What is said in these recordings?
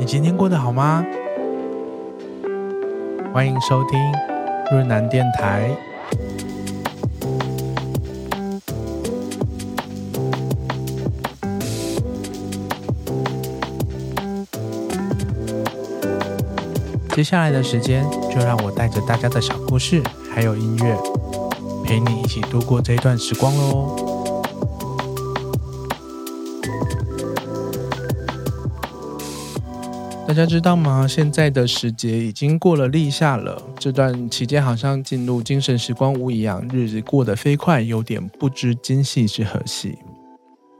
你今天过得好吗？欢迎收听润南电台。接下来的时间，就让我带着大家的小故事，还有音乐，陪你一起度过这一段时光喽。大家知道吗？现在的时节已经过了立夏了，这段期间好像进入精神时光屋一样，日子过得飞快，有点不知今夕是何夕。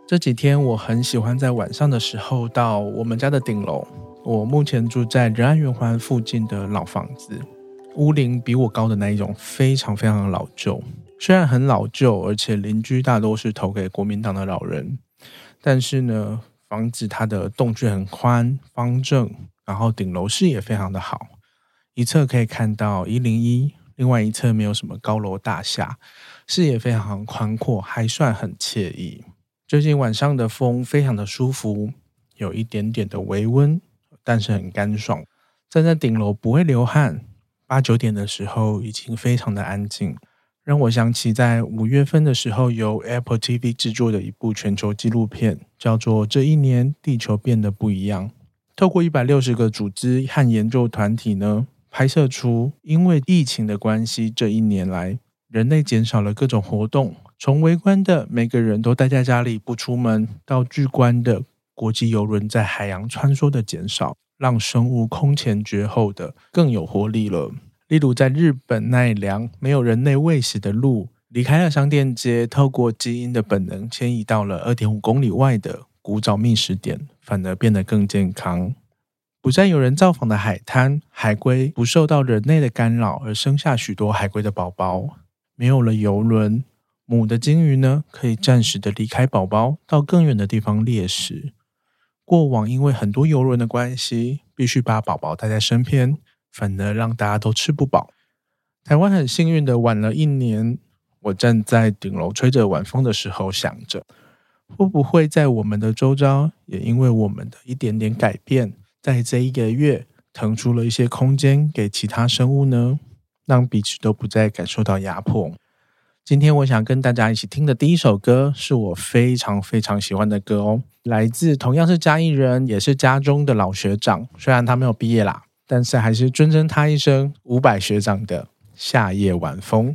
这几天我很喜欢在晚上的时候到我们家的顶楼。我目前住在仁爱圆环附近的老房子，屋龄比我高的那一种，非常非常的老旧。虽然很老旧，而且邻居大多是投给国民党的老人，但是呢。房子它的栋距很宽，方正，然后顶楼视野非常的好，一侧可以看到一零一，另外一侧没有什么高楼大厦，视野非常宽阔，还算很惬意。最近晚上的风非常的舒服，有一点点的微温，但是很干爽。站在顶楼不会流汗，八九点的时候已经非常的安静。让我想起在五月份的时候，由 Apple TV 制作的一部全球纪录片，叫做《这一年地球变得不一样》。透过一百六十个组织和研究团体呢，拍摄出因为疫情的关系，这一年来人类减少了各种活动，从围观的每个人都待在家里不出门，到巨观的国际游轮在海洋穿梭的减少，让生物空前绝后的更有活力了。例如，在日本奈良，没有人类喂食的鹿离开了商店街，透过基因的本能迁移到了二点五公里外的古早觅食点，反而变得更健康。不再有人造访的海滩，海龟不受到人类的干扰而生下许多海龟的宝宝。没有了游轮，母的鲸鱼呢，可以暂时的离开宝宝，到更远的地方猎食。过往因为很多游轮的关系，必须把宝宝带在身边。反而让大家都吃不饱。台湾很幸运的晚了一年，我站在顶楼吹着晚风的时候，想着会不会在我们的周遭，也因为我们的一点点改变，在这一个月腾出了一些空间给其他生物呢？让彼此都不再感受到压迫。今天我想跟大家一起听的第一首歌，是我非常非常喜欢的歌哦，来自同样是嘉义人，也是家中的老学长，虽然他没有毕业啦。但是还是尊称他一声伍佰学长的《夏夜晚风》。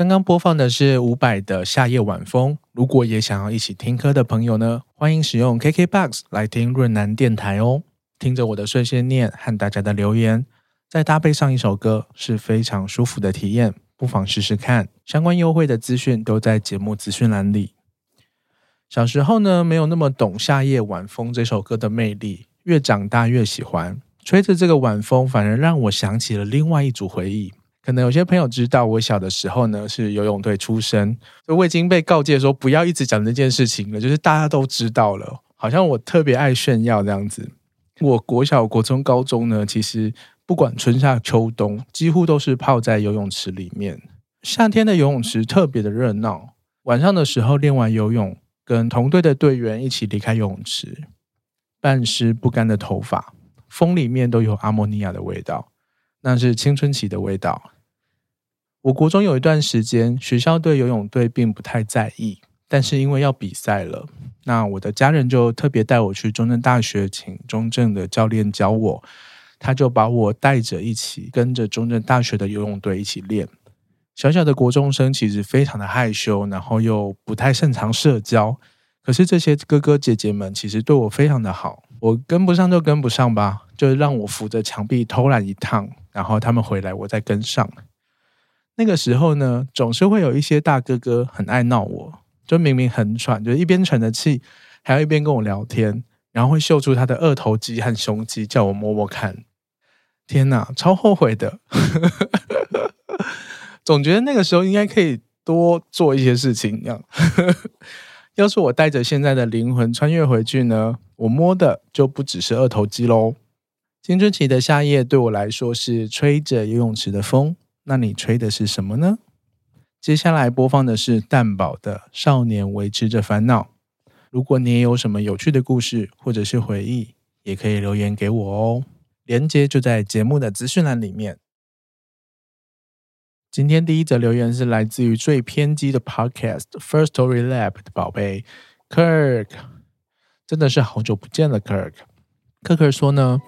刚刚播放的是伍佰的《夏夜晚风》。如果也想要一起听歌的朋友呢，欢迎使用 KKBOX 来听润南电台哦。听着我的碎碎念和大家的留言，再搭配上一首歌，是非常舒服的体验。不妨试试看。相关优惠的资讯都在节目资讯栏里。小时候呢，没有那么懂《夏夜晚风》这首歌的魅力。越长大越喜欢吹着这个晚风，反而让我想起了另外一组回忆。可能有些朋友知道，我小的时候呢是游泳队出身，就我已经被告诫说不要一直讲这件事情了，就是大家都知道了，好像我特别爱炫耀这样子。我国小、国中、高中呢，其实不管春夏秋冬，几乎都是泡在游泳池里面。夏天的游泳池特别的热闹，晚上的时候练完游泳，跟同队的队员一起离开游泳池。半湿不干的头发，风里面都有阿莫尼亚的味道，那是青春期的味道。我国中有一段时间，学校对游泳队并不太在意，但是因为要比赛了，那我的家人就特别带我去中正大学，请中正的教练教我，他就把我带着一起跟着中正大学的游泳队一起练。小小的国中生其实非常的害羞，然后又不太擅长社交。可是这些哥哥姐姐们其实对我非常的好，我跟不上就跟不上吧，就让我扶着墙壁偷懒一趟，然后他们回来我再跟上。那个时候呢，总是会有一些大哥哥很爱闹我，就明明很喘，就一边喘着气，还要一边跟我聊天，然后会秀出他的二头肌和胸肌，叫我摸摸看。天哪，超后悔的！总觉得那个时候应该可以多做一些事情，这样。要是我带着现在的灵魂穿越回去呢？我摸的就不只是二头肌喽。青春期的夏夜对我来说是吹着游泳池的风，那你吹的是什么呢？接下来播放的是蛋堡的《少年维持着烦恼》。如果你也有什么有趣的故事或者是回忆，也可以留言给我哦。连接就在节目的资讯栏里面。今天第一则留言是来自于最偏激的 Podcast First Story Lab 的宝贝 Kirk，真的是好久不见了，Kirk。Kirk 说呢，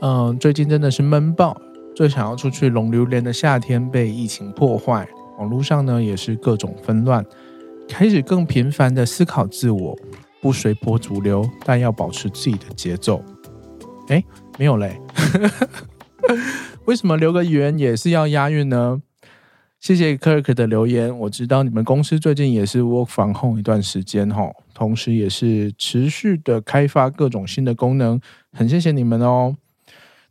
嗯，最近真的是闷爆，最想要出去龙榴莲的夏天被疫情破坏，网络上呢也是各种纷乱，开始更频繁的思考自我，不随波逐流，但要保持自己的节奏。哎，没有嘞，为什么留个言也是要押韵呢？谢谢 Kirk 的留言，我知道你们公司最近也是 work from home 一段时间哈，同时也是持续的开发各种新的功能，很谢谢你们哦。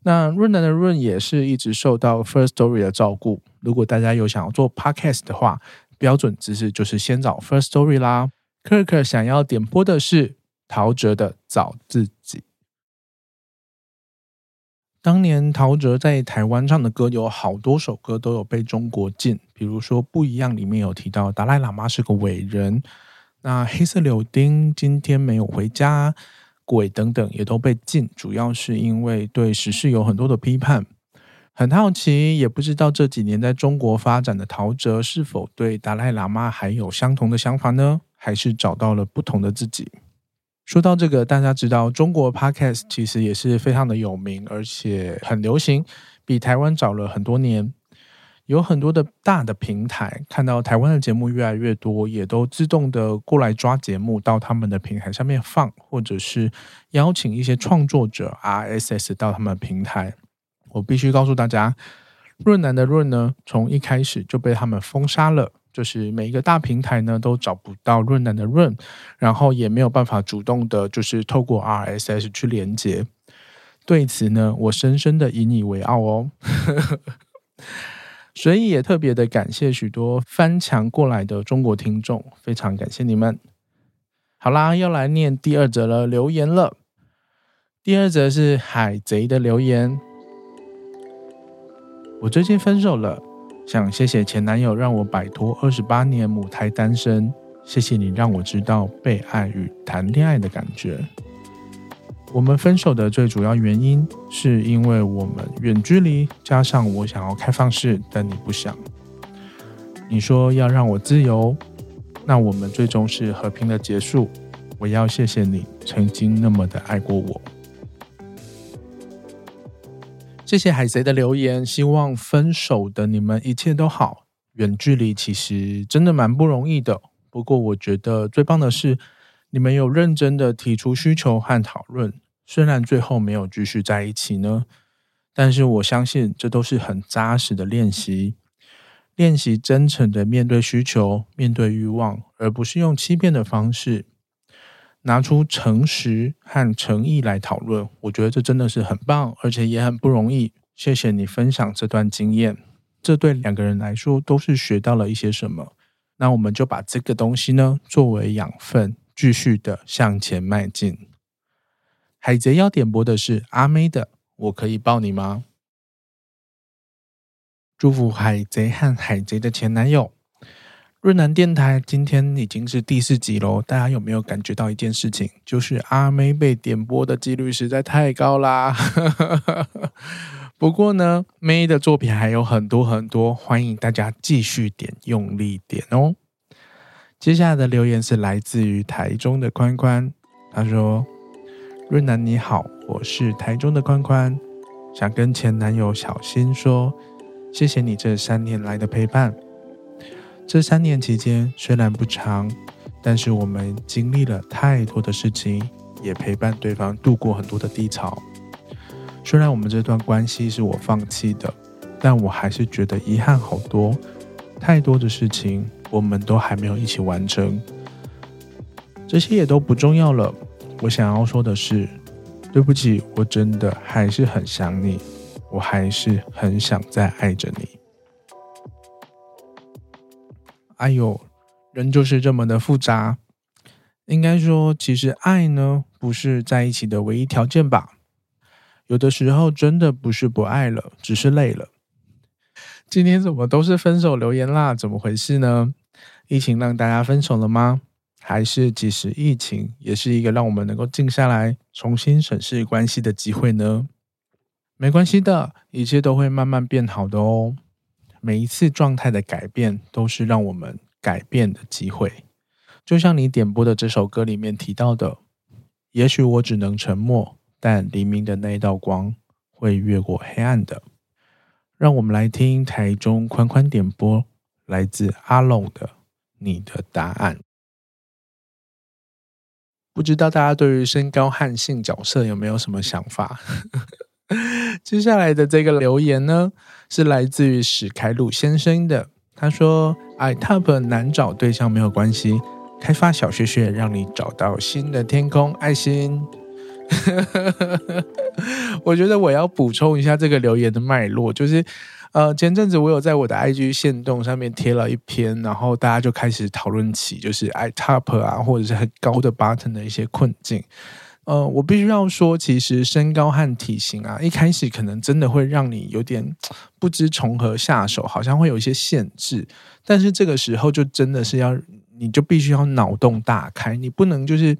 那润南的润也是一直受到 First Story 的照顾，如果大家有想要做 Podcast 的话，标准姿势就是先找 First Story 啦。Kirk 想要点播的是陶喆的《找自己》。当年陶喆在台湾唱的歌有好多首歌都有被中国禁，比如说《不一样》里面有提到达赖喇嘛是个伟人，那黑色柳丁今天没有回家，鬼等等也都被禁，主要是因为对时事有很多的批判。很好奇，也不知道这几年在中国发展的陶喆是否对达赖喇嘛还有相同的想法呢？还是找到了不同的自己？说到这个，大家知道中国 Podcast 其实也是非常的有名，而且很流行，比台湾早了很多年。有很多的大的平台看到台湾的节目越来越多，也都自动的过来抓节目到他们的平台上面放，或者是邀请一些创作者 RSS 到他们的平台。我必须告诉大家，润南的润呢，从一开始就被他们封杀了。就是每一个大平台呢都找不到润南的润，然后也没有办法主动的，就是透过 RSS 去连接。对此呢，我深深的引以为傲哦。所以也特别的感谢许多翻墙过来的中国听众，非常感谢你们。好啦，要来念第二则了留言了。第二则是海贼的留言，我最近分手了。想谢谢前男友让我摆脱二十八年母胎单身，谢谢你让我知道被爱与谈恋爱的感觉。我们分手的最主要原因是因为我们远距离，加上我想要开放式，但你不想。你说要让我自由，那我们最终是和平的结束。我要谢谢你曾经那么的爱过我。谢谢海贼的留言，希望分手的你们一切都好。远距离其实真的蛮不容易的，不过我觉得最棒的是，你们有认真的提出需求和讨论，虽然最后没有继续在一起呢，但是我相信这都是很扎实的练习，练习真诚的面对需求，面对欲望，而不是用欺骗的方式。拿出诚实和诚意来讨论，我觉得这真的是很棒，而且也很不容易。谢谢你分享这段经验，这对两个人来说都是学到了一些什么。那我们就把这个东西呢作为养分，继续的向前迈进。海贼要点播的是阿妹的《我可以抱你吗》？祝福海贼和海贼的前男友。润南电台今天已经是第四集喽，大家有没有感觉到一件事情？就是阿妹被点播的几率实在太高啦。不过呢，妹的作品还有很多很多，欢迎大家继续点，用力点哦。接下来的留言是来自于台中的宽宽，他说：“润南你好，我是台中的宽宽，想跟前男友小新说，谢谢你这三年来的陪伴。”这三年期间虽然不长，但是我们经历了太多的事情，也陪伴对方度过很多的低潮。虽然我们这段关系是我放弃的，但我还是觉得遗憾好多。太多的事情我们都还没有一起完成，这些也都不重要了。我想要说的是，对不起，我真的还是很想你，我还是很想再爱着你。哎呦，人就是这么的复杂。应该说，其实爱呢，不是在一起的唯一条件吧？有的时候真的不是不爱了，只是累了。今天怎么都是分手留言啦？怎么回事呢？疫情让大家分手了吗？还是即使疫情，也是一个让我们能够静下来重新审视关系的机会呢？没关系的，一切都会慢慢变好的哦。每一次状态的改变，都是让我们改变的机会。就像你点播的这首歌里面提到的，也许我只能沉默，但黎明的那一道光会越过黑暗的。让我们来听台中宽宽点播，来自阿龙的《你的答案》。不知道大家对于身高和性角色有没有什么想法？接下来的这个留言呢，是来自于史凯鲁先生的。他说：“iTop 难找对象没有关系，开发小学学让你找到新的天空。”爱心。我觉得我要补充一下这个留言的脉络，就是。呃，前阵子我有在我的 IG 限动上面贴了一篇，然后大家就开始讨论起就是 iTop 啊，或者是很高的 button 的一些困境。呃，我必须要说，其实身高和体型啊，一开始可能真的会让你有点 不知从何下手，好像会有一些限制。但是这个时候就真的是要，你就必须要脑洞大开，你不能就是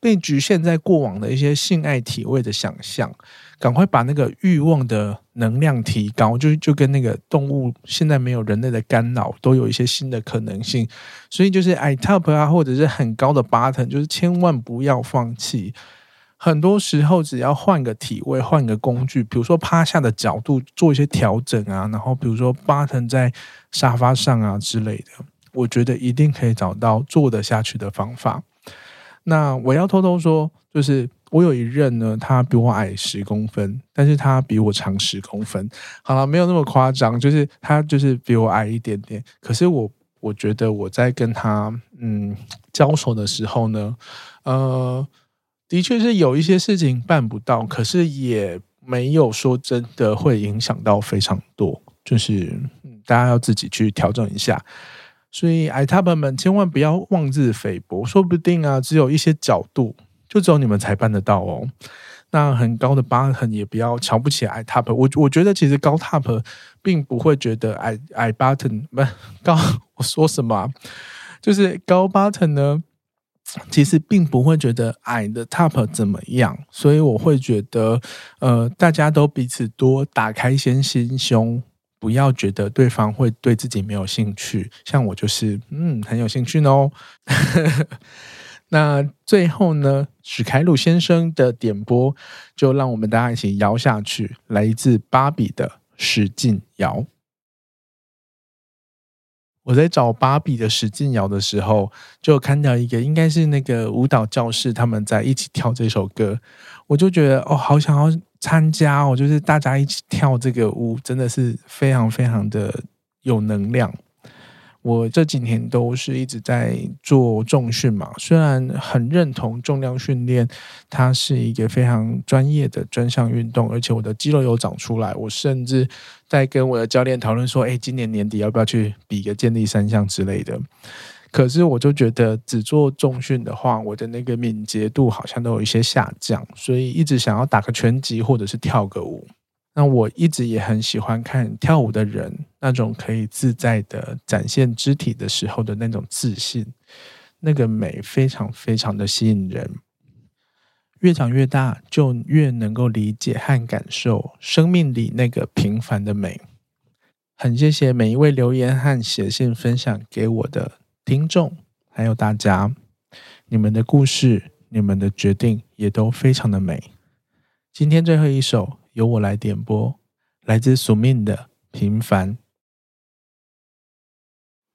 被局限在过往的一些性爱体位的想象。赶快把那个欲望的能量提高，就就跟那个动物现在没有人类的干扰，都有一些新的可能性。所以就是 iTop 啊，或者是很高的 bottom，就是千万不要放弃。很多时候只要换个体位，换个工具，比如说趴下的角度做一些调整啊，然后比如说 bottom 在沙发上啊之类的，我觉得一定可以找到做得下去的方法。那我要偷偷说，就是。我有一任呢，他比我矮十公分，但是他比我长十公分。好了，没有那么夸张，就是他就是比我矮一点点。可是我我觉得我在跟他嗯交手的时候呢，呃，的确是有一些事情办不到，可是也没有说真的会影响到非常多，就是大家要自己去调整一下。所以矮 top 们千万不要妄自菲薄，说不定啊，只有一些角度。就只有你们才办得到哦。那很高的疤痕也不要瞧不起矮 top。我我觉得其实高 top 并不会觉得矮矮 bottom 不高。我说什么啊？就是高 bottom 呢，其实并不会觉得矮的 top 怎么样。所以我会觉得，呃，大家都彼此多打开一些心胸，不要觉得对方会对自己没有兴趣。像我就是，嗯，很有兴趣哦。那最后呢，史凯鲁先生的点播，就让我们大家一起摇下去。来自芭比的使劲摇。我在找芭比的使劲摇的时候，就看到一个，应该是那个舞蹈教室，他们在一起跳这首歌，我就觉得哦，好想要参加哦，就是大家一起跳这个舞，真的是非常非常的有能量。我这几年都是一直在做重训嘛，虽然很认同重量训练，它是一个非常专业的专项运动，而且我的肌肉有长出来。我甚至在跟我的教练讨论说，诶，今年年底要不要去比个健力三项之类的？可是我就觉得只做重训的话，我的那个敏捷度好像都有一些下降，所以一直想要打个拳击或者是跳个舞。那我一直也很喜欢看跳舞的人，那种可以自在的展现肢体的时候的那种自信，那个美非常非常的吸引人。越长越大，就越能够理解和感受生命里那个平凡的美。很谢谢每一位留言和写信分享给我的听众，还有大家，你们的故事、你们的决定也都非常的美。今天最后一首。由我来点播，来自宿命的平凡。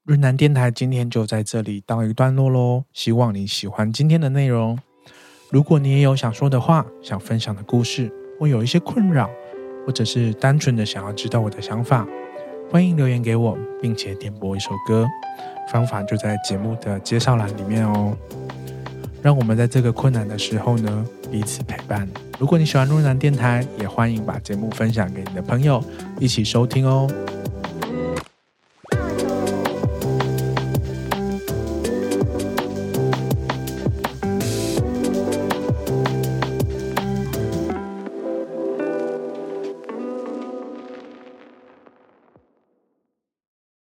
润南电台今天就在这里到一段落喽，希望你喜欢今天的内容。如果你也有想说的话、想分享的故事，或有一些困扰，或者是单纯的想要知道我的想法，欢迎留言给我，并且点播一首歌。方法就在节目的介绍栏里面哦。让我们在这个困难的时候呢，彼此陪伴。如果你喜欢路南电台，也欢迎把节目分享给你的朋友，一起收听哦。